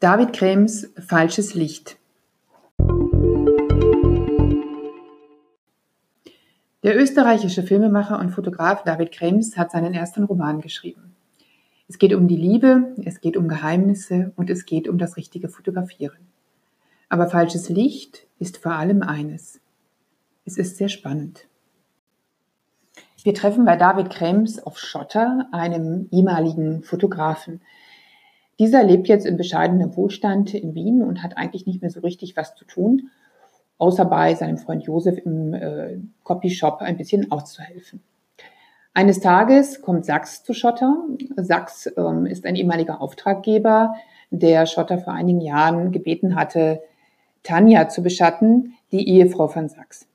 David Krems Falsches Licht. Der österreichische Filmemacher und Fotograf David Krems hat seinen ersten Roman geschrieben. Es geht um die Liebe, es geht um Geheimnisse und es geht um das richtige Fotografieren. Aber falsches Licht ist vor allem eines. Es ist sehr spannend. Wir treffen bei David Krems auf Schotter, einem ehemaligen Fotografen. Dieser lebt jetzt in bescheidenem Wohlstand in Wien und hat eigentlich nicht mehr so richtig was zu tun, außer bei seinem Freund Josef im äh, Copyshop ein bisschen auszuhelfen. Eines Tages kommt Sachs zu Schotter. Sachs ähm, ist ein ehemaliger Auftraggeber, der Schotter vor einigen Jahren gebeten hatte, Tanja zu beschatten, die Ehefrau von Sachs.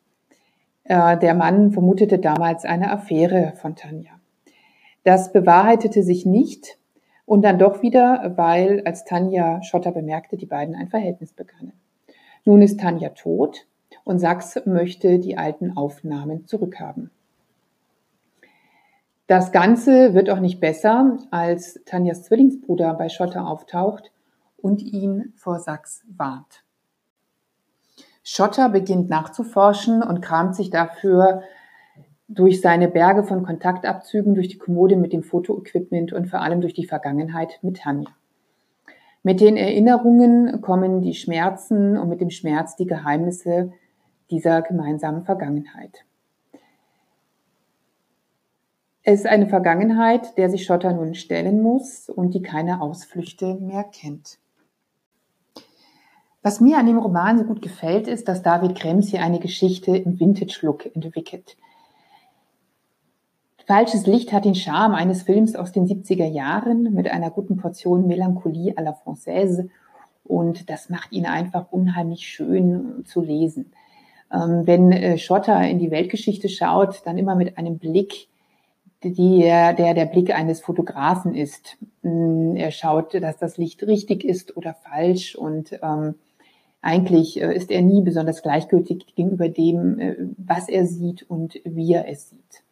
Äh, der Mann vermutete damals eine Affäre von Tanja. Das bewahrheitete sich nicht und dann doch wieder, weil als Tanja Schotter bemerkte, die beiden ein Verhältnis begannen. Nun ist Tanja tot und Sachs möchte die alten Aufnahmen zurückhaben. Das Ganze wird auch nicht besser, als Tanjas Zwillingsbruder bei Schotter auftaucht und ihn vor Sachs warnt. Schotter beginnt nachzuforschen und kramt sich dafür durch seine Berge von Kontaktabzügen, durch die Kommode mit dem Fotoequipment und vor allem durch die Vergangenheit mit Tanja. Mit den Erinnerungen kommen die Schmerzen und mit dem Schmerz die Geheimnisse dieser gemeinsamen Vergangenheit. Es ist eine Vergangenheit, der sich Schotter nun stellen muss und die keine Ausflüchte mehr kennt. Was mir an dem Roman so gut gefällt, ist, dass David Krems hier eine Geschichte im Vintage-Look entwickelt. Falsches Licht hat den Charme eines Films aus den 70er Jahren mit einer guten Portion Melancholie à la Française und das macht ihn einfach unheimlich schön zu lesen. Ähm, wenn äh, Schotter in die Weltgeschichte schaut, dann immer mit einem Blick, die, der der Blick eines Fotografen ist. Mm, er schaut, dass das Licht richtig ist oder falsch und ähm, eigentlich äh, ist er nie besonders gleichgültig gegenüber dem, äh, was er sieht und wie er es sieht.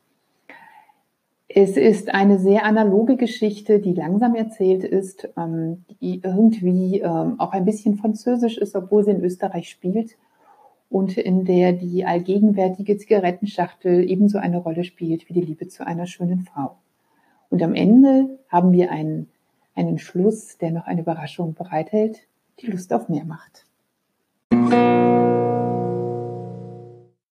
Es ist eine sehr analoge Geschichte, die langsam erzählt ist, ähm, die irgendwie ähm, auch ein bisschen französisch ist, obwohl sie in Österreich spielt und in der die allgegenwärtige Zigarettenschachtel ebenso eine Rolle spielt wie die Liebe zu einer schönen Frau. Und am Ende haben wir einen, einen Schluss, der noch eine Überraschung bereithält, die Lust auf mehr macht.